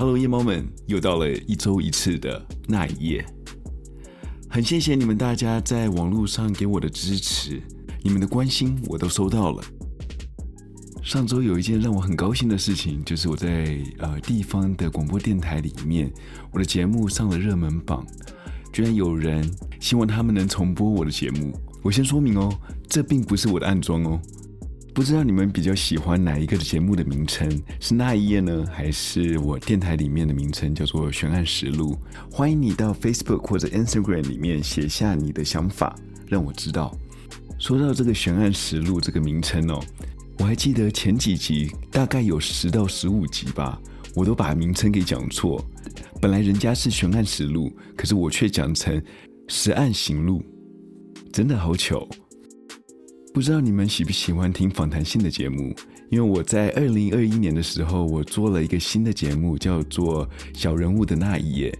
Hello，夜猫们，又到了一周一次的那一夜。很谢谢你们大家在网络上给我的支持，你们的关心我都收到了。上周有一件让我很高兴的事情，就是我在呃地方的广播电台里面，我的节目上了热门榜，居然有人希望他们能重播我的节目。我先说明哦，这并不是我的暗桩哦。不知道你们比较喜欢哪一个的节目的名称？是那一页呢，还是我电台里面的名称叫做《悬案实录》？欢迎你到 Facebook 或者 Instagram 里面写下你的想法，让我知道。说到这个《悬案实录》这个名称哦，我还记得前几集大概有十到十五集吧，我都把名称给讲错。本来人家是《悬案实录》，可是我却讲成《实案行录》，真的好糗。不知道你们喜不喜欢听访谈性的节目？因为我在二零二一年的时候，我做了一个新的节目，叫做《小人物的那一夜》。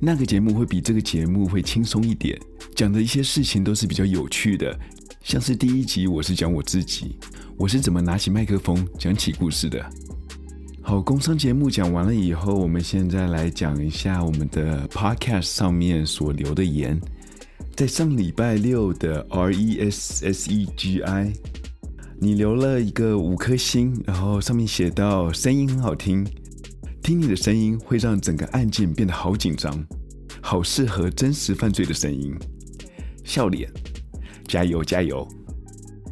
那个节目会比这个节目会轻松一点，讲的一些事情都是比较有趣的。像是第一集，我是讲我自己，我是怎么拿起麦克风讲起故事的。好，工商节目讲完了以后，我们现在来讲一下我们的 Podcast 上面所留的言。在上礼拜六的 R E S S E G I，你留了一个五颗星，然后上面写到声音很好听，听你的声音会让整个案件变得好紧张，好适合真实犯罪的声音，笑脸，加油加油，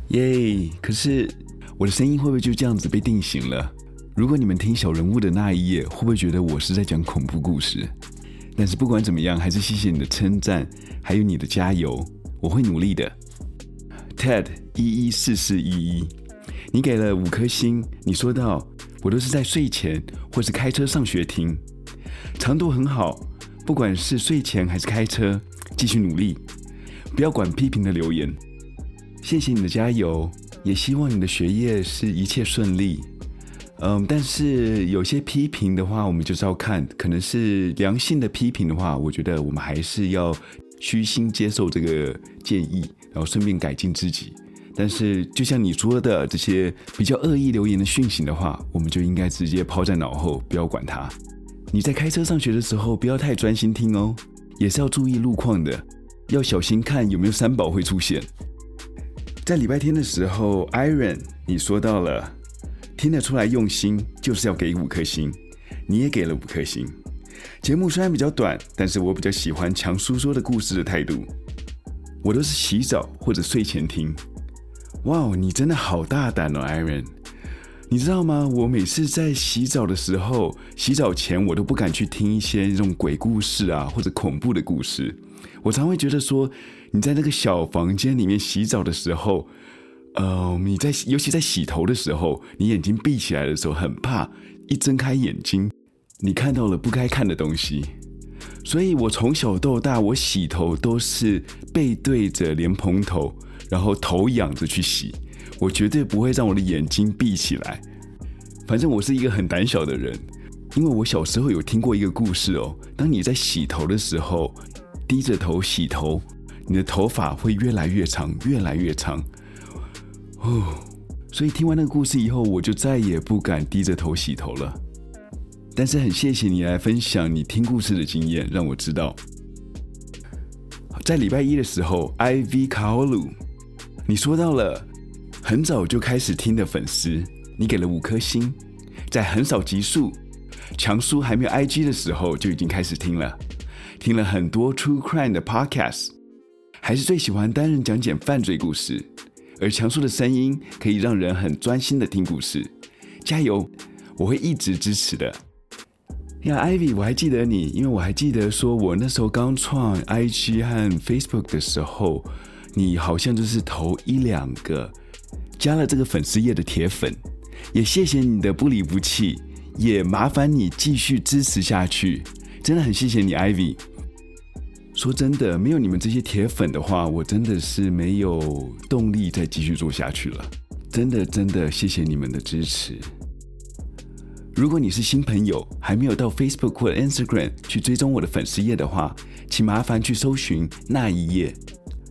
耶、可是我的声音会不会就这样子被定型了？如果你们听小人物的那一夜，会不会觉得我是在讲恐怖故事？但是不管怎么样，还是谢谢你的称赞，还有你的加油，我会努力的。Ted 一一四四一一，你给了五颗星，你说到我都是在睡前或是开车上学听，长度很好，不管是睡前还是开车，继续努力，不要管批评的留言。谢谢你的加油，也希望你的学业是一切顺利。嗯，但是有些批评的话，我们就是要看，可能是良性的批评的话，我觉得我们还是要虚心接受这个建议，然后顺便改进自己。但是就像你说的这些比较恶意留言的讯息的话，我们就应该直接抛在脑后，不要管它。你在开车上学的时候，不要太专心听哦，也是要注意路况的，要小心看有没有三宝会出现。在礼拜天的时候，Iron，你说到了。听得出来用心，就是要给五颗星，你也给了五颗星。节目虽然比较短，但是我比较喜欢强叔说的故事的态度。我都是洗澡或者睡前听。哇哦，你真的好大胆哦，Aaron。你知道吗？我每次在洗澡的时候，洗澡前我都不敢去听一些这种鬼故事啊，或者恐怖的故事。我常会觉得说，你在那个小房间里面洗澡的时候。呃，你在尤其在洗头的时候，你眼睛闭起来的时候，很怕一睁开眼睛，你看到了不该看的东西。所以我从小到大，我洗头都是背对着莲蓬头，然后头仰着去洗，我绝对不会让我的眼睛闭起来。反正我是一个很胆小的人，因为我小时候有听过一个故事哦，当你在洗头的时候，低着头洗头，你的头发会越来越长，越来越长。哦，所以听完那个故事以后，我就再也不敢低着头洗头了。但是很谢谢你来分享你听故事的经验，让我知道。在礼拜一的时候，IV 卡奥鲁，你说到了很早就开始听的粉丝，你给了五颗星，在很少集数，强叔还没有 IG 的时候就已经开始听了，听了很多 True Crime 的 Podcast，还是最喜欢单人讲解犯罪故事。而强叔的声音可以让人很专心的听故事，加油！我会一直支持的。呀，Ivy，我还记得你，因为我还记得说，我那时候刚创 IG 和 Facebook 的时候，你好像就是头一两个加了这个粉丝页的铁粉，也谢谢你的不离不弃，也麻烦你继续支持下去，真的很谢谢你，Ivy。说真的，没有你们这些铁粉的话，我真的是没有动力再继续做下去了。真的，真的谢谢你们的支持。如果你是新朋友，还没有到 Facebook 或 Instagram 去追踪我的粉丝页的话，请麻烦去搜寻那一页。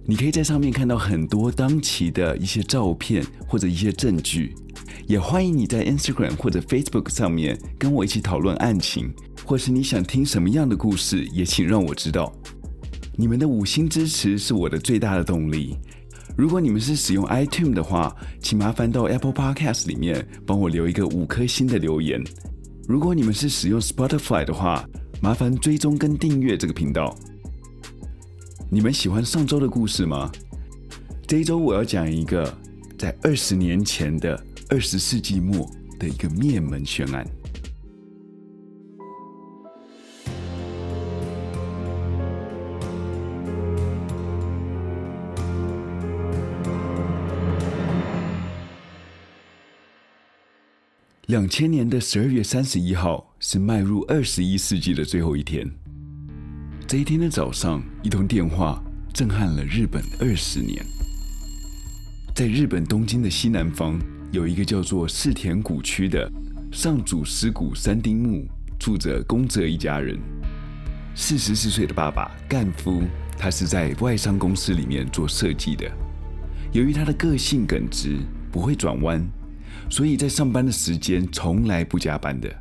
你可以在上面看到很多当期的一些照片或者一些证据，也欢迎你在 Instagram 或者 Facebook 上面跟我一起讨论案情，或是你想听什么样的故事，也请让我知道。你们的五星支持是我的最大的动力。如果你们是使用 iTunes 的话，请麻烦到 Apple Podcast 里面帮我留一个五颗星的留言。如果你们是使用 Spotify 的话，麻烦追踪跟订阅这个频道。你们喜欢上周的故事吗？这一周我要讲一个在二十年前的二十世纪末的一个灭门悬案。两千年的十二月三十一号是迈入二十一世纪的最后一天。这一天的早上，一通电话震撼了日本二十年。在日本东京的西南方，有一个叫做世田谷区的上祖师谷三丁目，住着宫泽一家人。四十四岁的爸爸干夫，他是在外商公司里面做设计的。由于他的个性耿直，不会转弯。所以在上班的时间从来不加班的。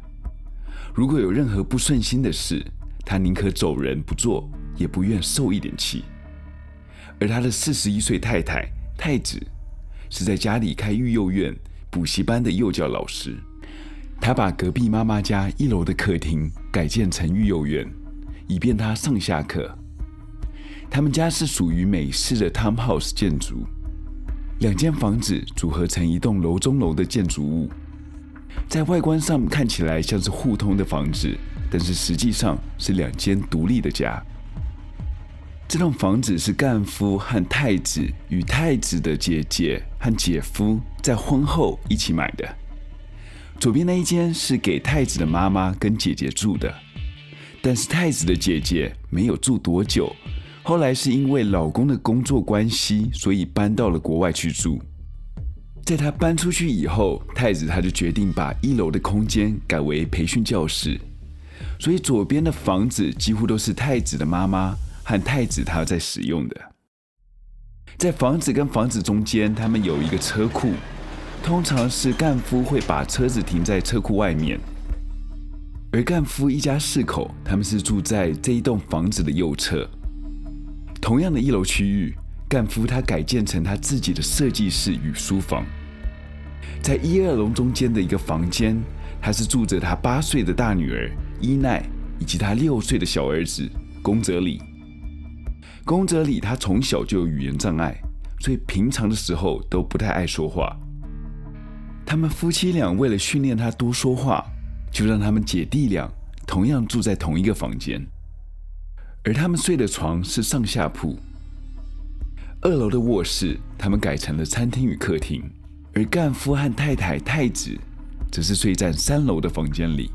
如果有任何不顺心的事，他宁可走人不做，也不愿受一点气。而他的四十一岁太太太子，是在家里开育幼院补习班的幼教老师。他把隔壁妈妈家一楼的客厅改建成育幼院，以便他上下课。他们家是属于美式的 townhouse 建筑。两间房子组合成一栋楼中楼的建筑物，在外观上看起来像是互通的房子，但是实际上是两间独立的家。这栋房子是干夫和太子与太子的姐姐和姐夫在婚后一起买的。左边那一间是给太子的妈妈跟姐姐住的，但是太子的姐姐没有住多久。后来是因为老公的工作关系，所以搬到了国外去住。在他搬出去以后，太子他就决定把一楼的空间改为培训教室，所以左边的房子几乎都是太子的妈妈和太子他在使用的。在房子跟房子中间，他们有一个车库，通常是干夫会把车子停在车库外面，而干夫一家四口，他们是住在这一栋房子的右侧。同样的一楼区域，干夫他改建成他自己的设计室与书房。在一二楼中间的一个房间，他是住着他八岁的大女儿伊奈以及他六岁的小儿子宫泽理。宫泽理他从小就有语言障碍，所以平常的时候都不太爱说话。他们夫妻俩为了训练他多说话，就让他们姐弟俩同样住在同一个房间。而他们睡的床是上下铺，二楼的卧室他们改成了餐厅与客厅，而干夫和太太太子则是睡在三楼的房间里。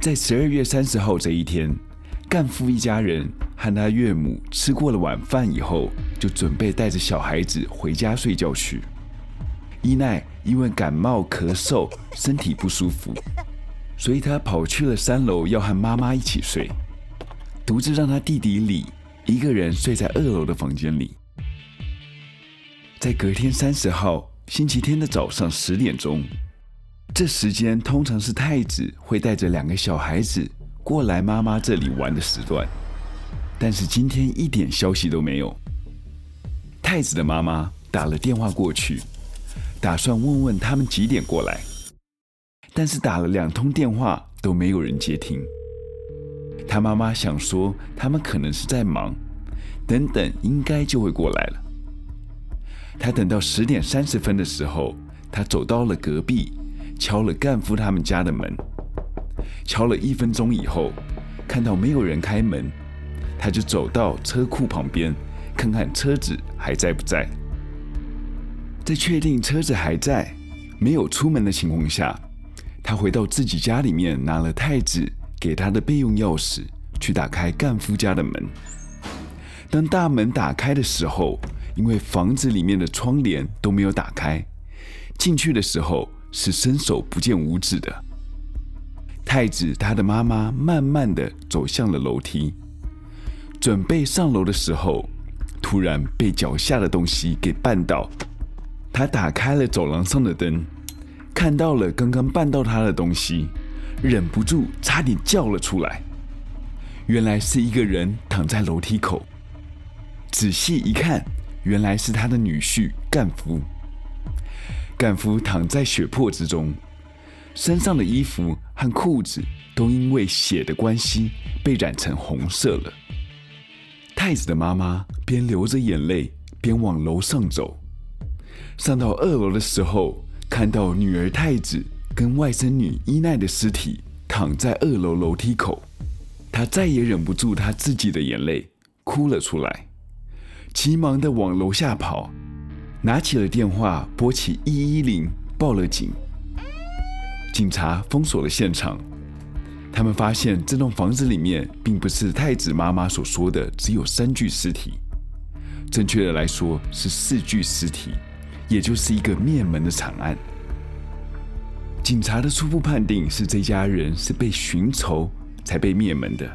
在十二月三十号这一天，干夫一家人和他岳母吃过了晚饭以后，就准备带着小孩子回家睡觉去。伊奈因为感冒咳嗽，身体不舒服，所以他跑去了三楼，要和妈妈一起睡。独自让他弟弟李一个人睡在二楼的房间里。在隔天三十号星期天的早上十点钟，这时间通常是太子会带着两个小孩子过来妈妈这里玩的时段，但是今天一点消息都没有。太子的妈妈打了电话过去，打算问问他们几点过来，但是打了两通电话都没有人接听。他妈妈想说，他们可能是在忙，等等，应该就会过来了。他等到十点三十分的时候，他走到了隔壁，敲了干夫他们家的门。敲了一分钟以后，看到没有人开门，他就走到车库旁边，看看车子还在不在。在确定车子还在，没有出门的情况下，他回到自己家里面，拿了太子。给他的备用钥匙，去打开干夫家的门。当大门打开的时候，因为房子里面的窗帘都没有打开，进去的时候是伸手不见五指的。太子他的妈妈慢慢的走向了楼梯，准备上楼的时候，突然被脚下的东西给绊倒，他打开了走廊上的灯，看到了刚刚绊到他的东西，忍不住差点叫了出来。原来是一个人躺在楼梯口。仔细一看，原来是他的女婿干夫。干夫躺在血泊之中，身上的衣服和裤子都因为血的关系被染成红色了。太子的妈妈边流着眼泪边往楼上走，上到二楼的时候，看到女儿太子跟外甥女伊奈的尸体躺在二楼楼梯口，他再也忍不住他自己的眼泪，哭了出来，急忙的往楼下跑。拿起了电话，拨起一一零，报了警。警察封锁了现场，他们发现这栋房子里面并不是太子妈妈所说的只有三具尸体，正确的来说是四具尸体，也就是一个灭门的惨案。警察的初步判定是这家人是被寻仇才被灭门的。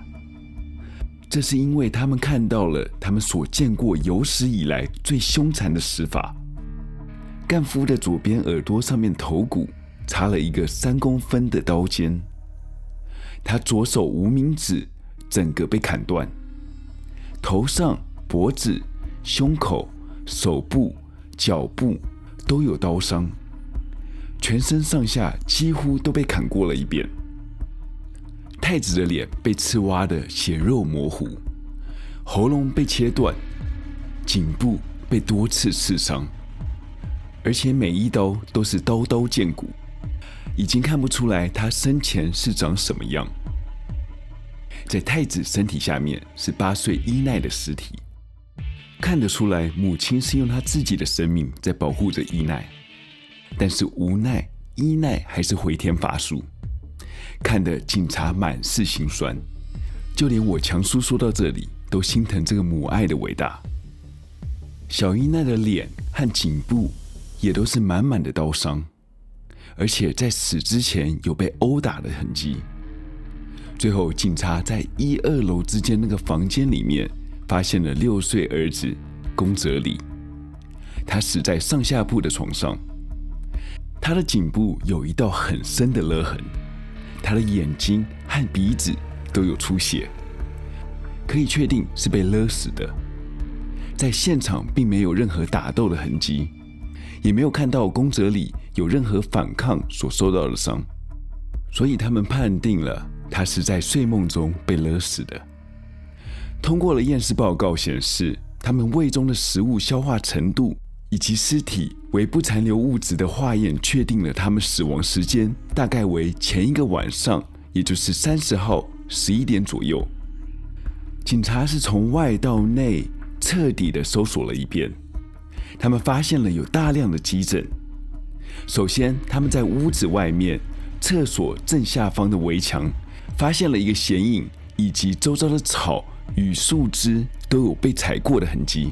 这是因为他们看到了他们所见过有史以来最凶残的死法。干夫的左边耳朵上面头骨插了一个三公分的刀尖，他左手无名指整个被砍断，头上、脖子、胸口、手部、脚部都有刀伤，全身上下几乎都被砍过了一遍。太子的脸被刺挖得血肉模糊，喉咙被切断，颈部被多次刺伤，而且每一刀都是刀刀见骨，已经看不出来他生前是长什么样。在太子身体下面是八岁伊奈的尸体，看得出来母亲是用她自己的生命在保护着伊奈，但是无奈伊奈还是回天乏术。看得警察满是心酸，就连我强叔说到这里都心疼这个母爱的伟大。小伊奈的脸和颈部也都是满满的刀伤，而且在死之前有被殴打的痕迹。最后，警察在一二楼之间那个房间里面发现了六岁儿子宫泽里，他死在上下铺的床上，他的颈部有一道很深的勒痕。他的眼睛和鼻子都有出血，可以确定是被勒死的。在现场并没有任何打斗的痕迹，也没有看到宫泽里有任何反抗所受到的伤，所以他们判定了他是在睡梦中被勒死的。通过了验尸报告显示，他们胃中的食物消化程度。以及尸体微不残留物质的化验，确定了他们死亡时间大概为前一个晚上，也就是三十号十一点左右。警察是从外到内彻底的搜索了一遍，他们发现了有大量的迹证。首先，他们在屋子外面厕所正下方的围墙发现了一个显影，以及周遭的草与树枝都有被踩过的痕迹。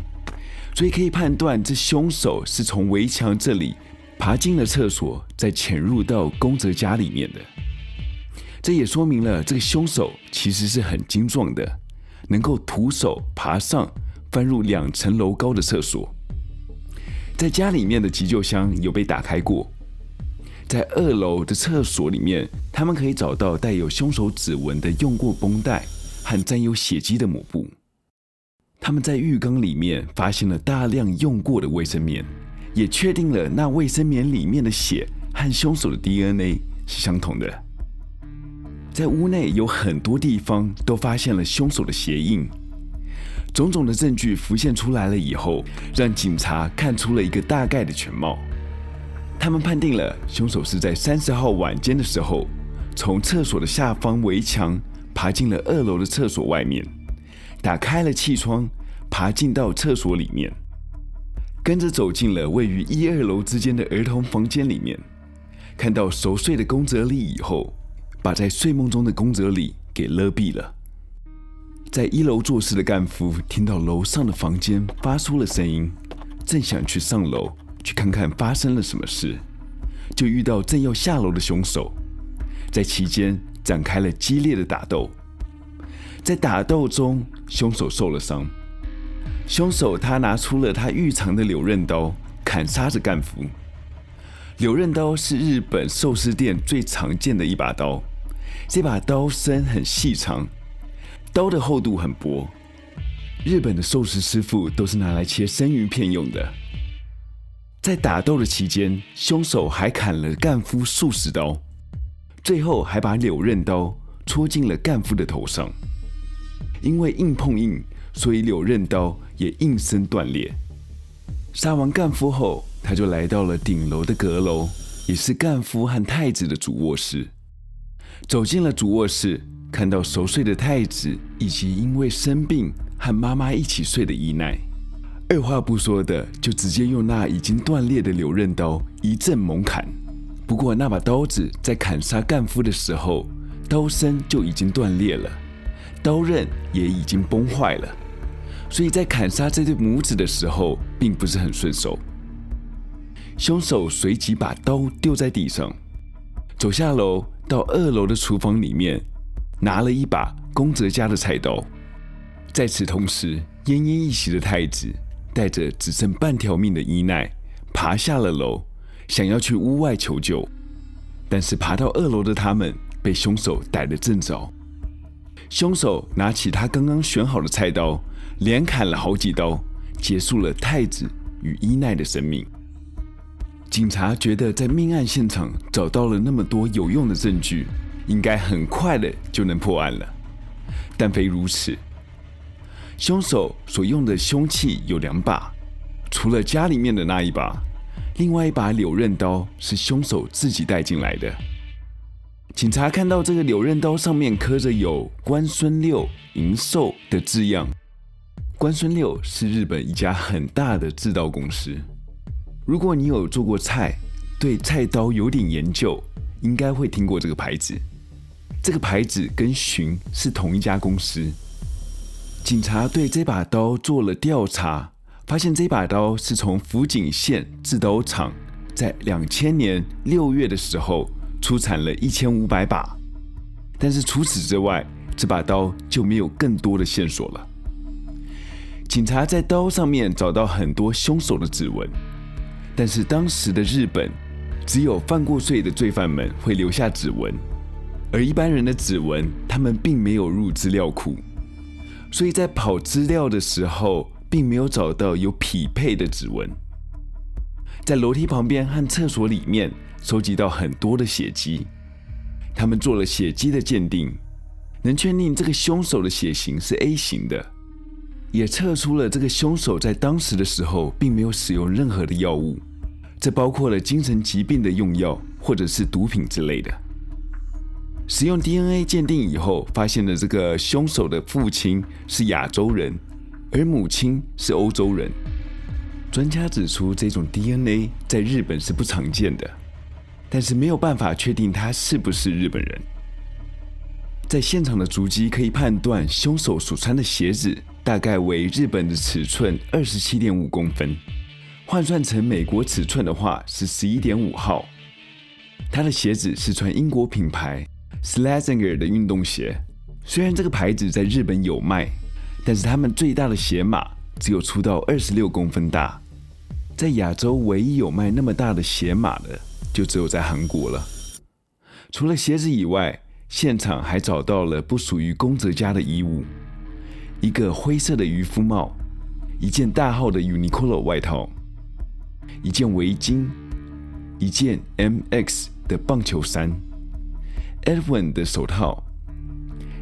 所以可以判断，这凶手是从围墙这里爬进了厕所，再潜入到宫泽家里面的。这也说明了这个凶手其实是很精壮的，能够徒手爬上翻入两层楼高的厕所。在家里面的急救箱有被打开过，在二楼的厕所里面，他们可以找到带有凶手指纹的用过绷带和沾有血迹的抹布。他们在浴缸里面发现了大量用过的卫生棉，也确定了那卫生棉里面的血和凶手的 DNA 是相同的。在屋内有很多地方都发现了凶手的鞋印，种种的证据浮现出来了以后，让警察看出了一个大概的全貌。他们判定了凶手是在三十号晚间的时候，从厕所的下方围墙爬进了二楼的厕所外面。打开了气窗，爬进到厕所里面，跟着走进了位于一二楼之间的儿童房间里面，看到熟睡的宫泽理以后，把在睡梦中的宫泽理给勒毙了。在一楼做事的干夫听到楼上的房间发出了声音，正想去上楼去看看发生了什么事，就遇到正要下楼的凶手，在期间展开了激烈的打斗。在打斗中，凶手受了伤。凶手他拿出了他预藏的柳刃刀，砍杀着干夫。柳刃刀是日本寿司店最常见的一把刀，这把刀身很细长，刀的厚度很薄。日本的寿司师傅都是拿来切生鱼片用的。在打斗的期间，凶手还砍了干夫数十刀，最后还把柳刃刀戳进了干夫的头上。因为硬碰硬，所以柳刃刀也应声断裂。杀完干夫后，他就来到了顶楼的阁楼，也是干夫和太子的主卧室。走进了主卧室，看到熟睡的太子，以及因为生病和妈妈一起睡的伊奈，二话不说的就直接用那已经断裂的柳刃刀一阵猛砍。不过那把刀子在砍杀干夫的时候，刀身就已经断裂了，刀刃也已经崩坏了，所以在砍杀这对母子的时候，并不是很顺手。凶手随即把刀丢在地上，走下楼到二楼的厨房里面，拿了一把宫泽家的菜刀。在此同时，奄奄一息的太子带着只剩半条命的伊奈爬下了楼，想要去屋外求救，但是爬到二楼的他们被凶手逮了正着。凶手拿起他刚刚选好的菜刀，连砍了好几刀，结束了太子与伊奈的生命。警察觉得，在命案现场找到了那么多有用的证据，应该很快的就能破案了。但非如此，凶手所用的凶器有两把，除了家里面的那一把，另外一把柳刃刀是凶手自己带进来的。警察看到这个柳刃刀上面刻着有“关孙六营寿”的字样，关孙六是日本一家很大的制刀公司。如果你有做过菜，对菜刀有点研究，应该会听过这个牌子。这个牌子跟荀是同一家公司。警察对这把刀做了调查，发现这把刀是从福井县制刀厂在两千年六月的时候出产了一千五百把。但是除此之外，这把刀就没有更多的线索了。警察在刀上面找到很多凶手的指纹。但是当时的日本，只有犯过罪的罪犯们会留下指纹，而一般人的指纹，他们并没有入资料库，所以在跑资料的时候，并没有找到有匹配的指纹。在楼梯旁边和厕所里面收集到很多的血迹，他们做了血迹的鉴定，能确定这个凶手的血型是 A 型的。也测出了这个凶手在当时的时候并没有使用任何的药物，这包括了精神疾病的用药或者是毒品之类的。使用 DNA 鉴定以后，发现了这个凶手的父亲是亚洲人，而母亲是欧洲人。专家指出，这种 DNA 在日本是不常见的，但是没有办法确定他是不是日本人。在现场的足迹可以判断，凶手所穿的鞋子。大概为日本的尺寸二十七点五公分，换算成美国尺寸的话是十一点五号。他的鞋子是穿英国品牌 Slazenger 的运动鞋，虽然这个牌子在日本有卖，但是他们最大的鞋码只有出到二十六公分大。在亚洲唯一有卖那么大的鞋码的，就只有在韩国了。除了鞋子以外，现场还找到了不属于宫泽家的衣物。一个灰色的渔夫帽，一件大号的 Uniqlo 外套，一件围巾，一件 MX 的棒球衫，Edwin 的手套，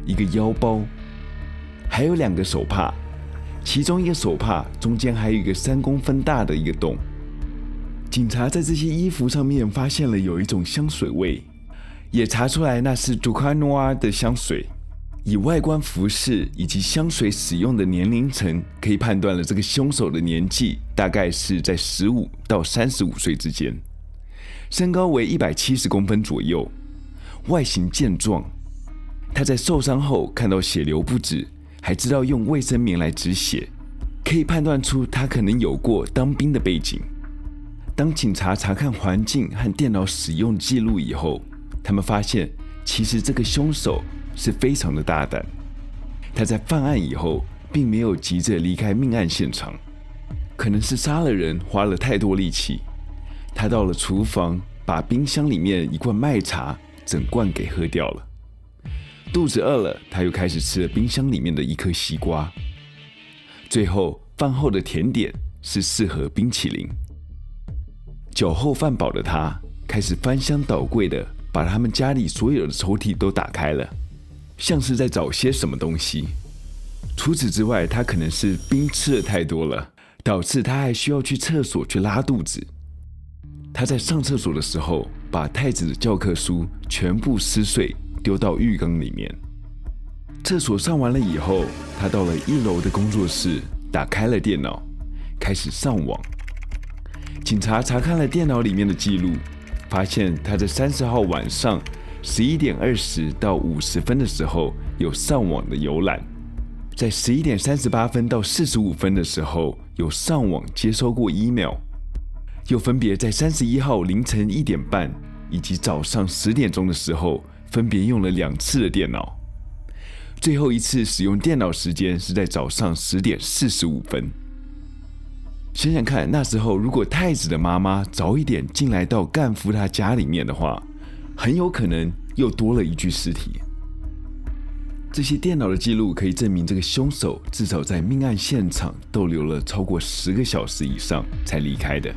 一个腰包，还有两个手帕，其中一个手帕中间还有一个三公分大的一个洞。警察在这些衣服上面发现了有一种香水味，也查出来那是 Ducanois 的香水。以外观、服饰以及香水使用的年龄层，可以判断了这个凶手的年纪大概是在十五到三十五岁之间，身高为一百七十公分左右，外形健壮。他在受伤后看到血流不止，还知道用卫生棉来止血，可以判断出他可能有过当兵的背景。当警察查看环境和电脑使用记录以后，他们发现其实这个凶手。是非常的大胆，他在犯案以后并没有急着离开命案现场，可能是杀了人花了太多力气。他到了厨房，把冰箱里面一罐麦茶整罐给喝掉了。肚子饿了，他又开始吃了冰箱里面的一颗西瓜。最后，饭后的甜点是四盒冰淇淋。酒后饭饱的他，开始翻箱倒柜的把他们家里所有的抽屉都打开了，像是在找些什么东西。除此之外，他可能是冰吃的太多了，导致他还需要去厕所去拉肚子。他在上厕所的时候，把太子的教科书全部撕碎，丢到浴缸里面。厕所上完了以后，他到了一楼的工作室，打开了电脑，开始上网。警察查看了电脑里面的记录，发现他在三十号晚上十一点二十到五十分的时候有上网的游览，在十一点三十八分到四十五分的时候有上网接收过 email，又分别在三十一号凌晨一点半以及早上十点钟的时候分别用了两次的电脑，最后一次使用电脑时间是在早上十点四十五分。想想看，那时候如果太子的妈妈早一点进来到干夫他家里面的话，很有可能又多了一具尸体。这些电脑的记录可以证明，这个凶手至少在命案现场逗留了超过十个小时以上才离开的。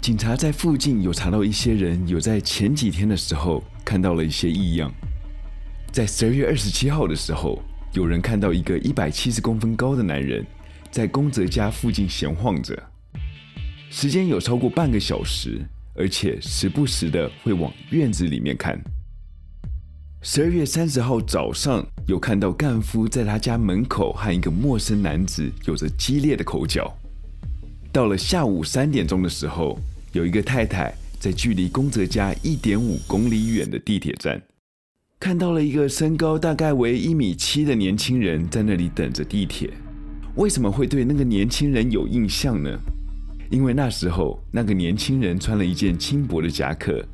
警察在附近有查到一些人有在前几天的时候看到了一些异样。在十二月二十七号的时候，有人看到一个一百七十公分高的男人。在宫泽家附近闲晃着，时间有超过半个小时，而且时不时的会往院子里面看。十二月三十号早上，有看到干夫在他家门口和一个陌生男子有着激烈的口角。到了下午三点钟的时候，有一个太太在距离宫泽家一点五公里远的地铁站，看到了一个身高大概为一米七的年轻人在那里等着地铁。为什么会对那个年轻人有印象呢？因为那时候那个年轻人穿了一件轻薄的夹克。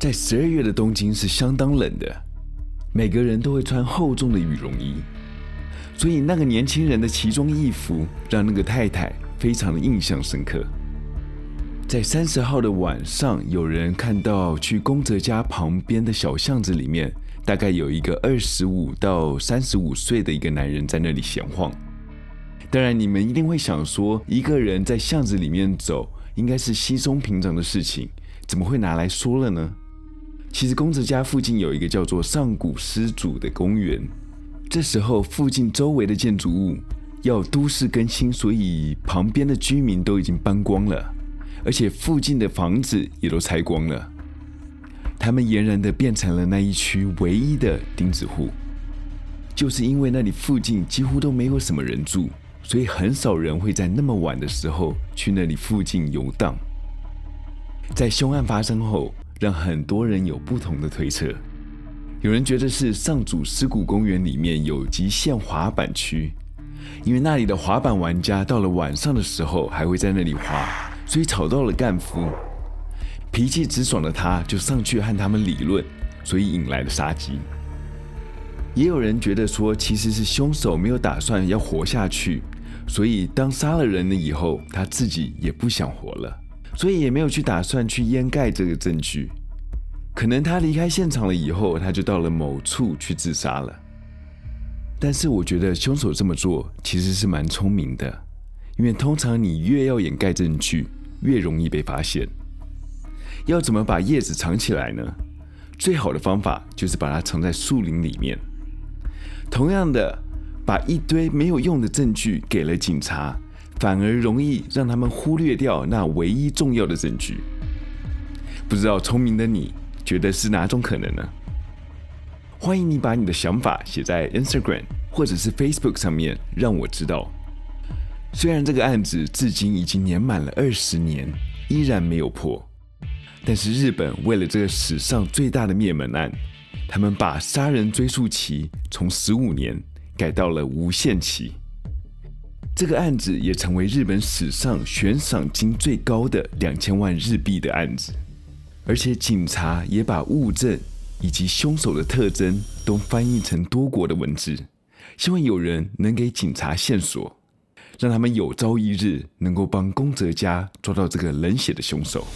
在十二月的东京是相当冷的，每个人都会穿厚重的羽绒衣，所以那个年轻人的奇装异服让那个太太非常的印象深刻。在三十号的晚上，有人看到去宫泽家旁边的小巷子里面，大概有一个二十五到三十五岁的一个男人在那里闲晃。当然，你们一定会想说，一个人在巷子里面走，应该是稀松平常的事情，怎么会拿来说了呢？其实，公子家附近有一个叫做上古施主的公园。这时候，附近周围的建筑物要都市更新，所以旁边的居民都已经搬光了，而且附近的房子也都拆光了。他们俨然的变成了那一区唯一的钉子户，就是因为那里附近几乎都没有什么人住。所以很少人会在那么晚的时候去那里附近游荡。在凶案发生后，让很多人有不同的推测。有人觉得是上祖尸骨公园里面有极限滑板区，因为那里的滑板玩家到了晚上的时候还会在那里滑，所以吵到了干夫。脾气直爽的他就上去和他们理论，所以引来了杀机。也有人觉得说，其实是凶手没有打算要活下去。所以，当杀了人了以后，他自己也不想活了，所以也没有去打算去掩盖这个证据。可能他离开现场了以后，他就到了某处去自杀了。但是，我觉得凶手这么做其实是蛮聪明的，因为通常你越要掩盖证据，越容易被发现。要怎么把叶子藏起来呢？最好的方法就是把它藏在树林里面。同样的。把一堆没有用的证据给了警察，反而容易让他们忽略掉那唯一重要的证据。不知道聪明的你觉得是哪种可能呢？欢迎你把你的想法写在 Instagram 或者是 Facebook 上面，让我知道。虽然这个案子至今已经年满了二十年，依然没有破，但是日本为了这个史上最大的灭门案，他们把杀人追诉期从十五年。改到了无限期，这个案子也成为日本史上悬赏金最高的两千万日币的案子，而且警察也把物证以及凶手的特征都翻译成多国的文字，希望有人能给警察线索。让他们有朝一日能够帮宫泽家抓到这个冷血的凶手。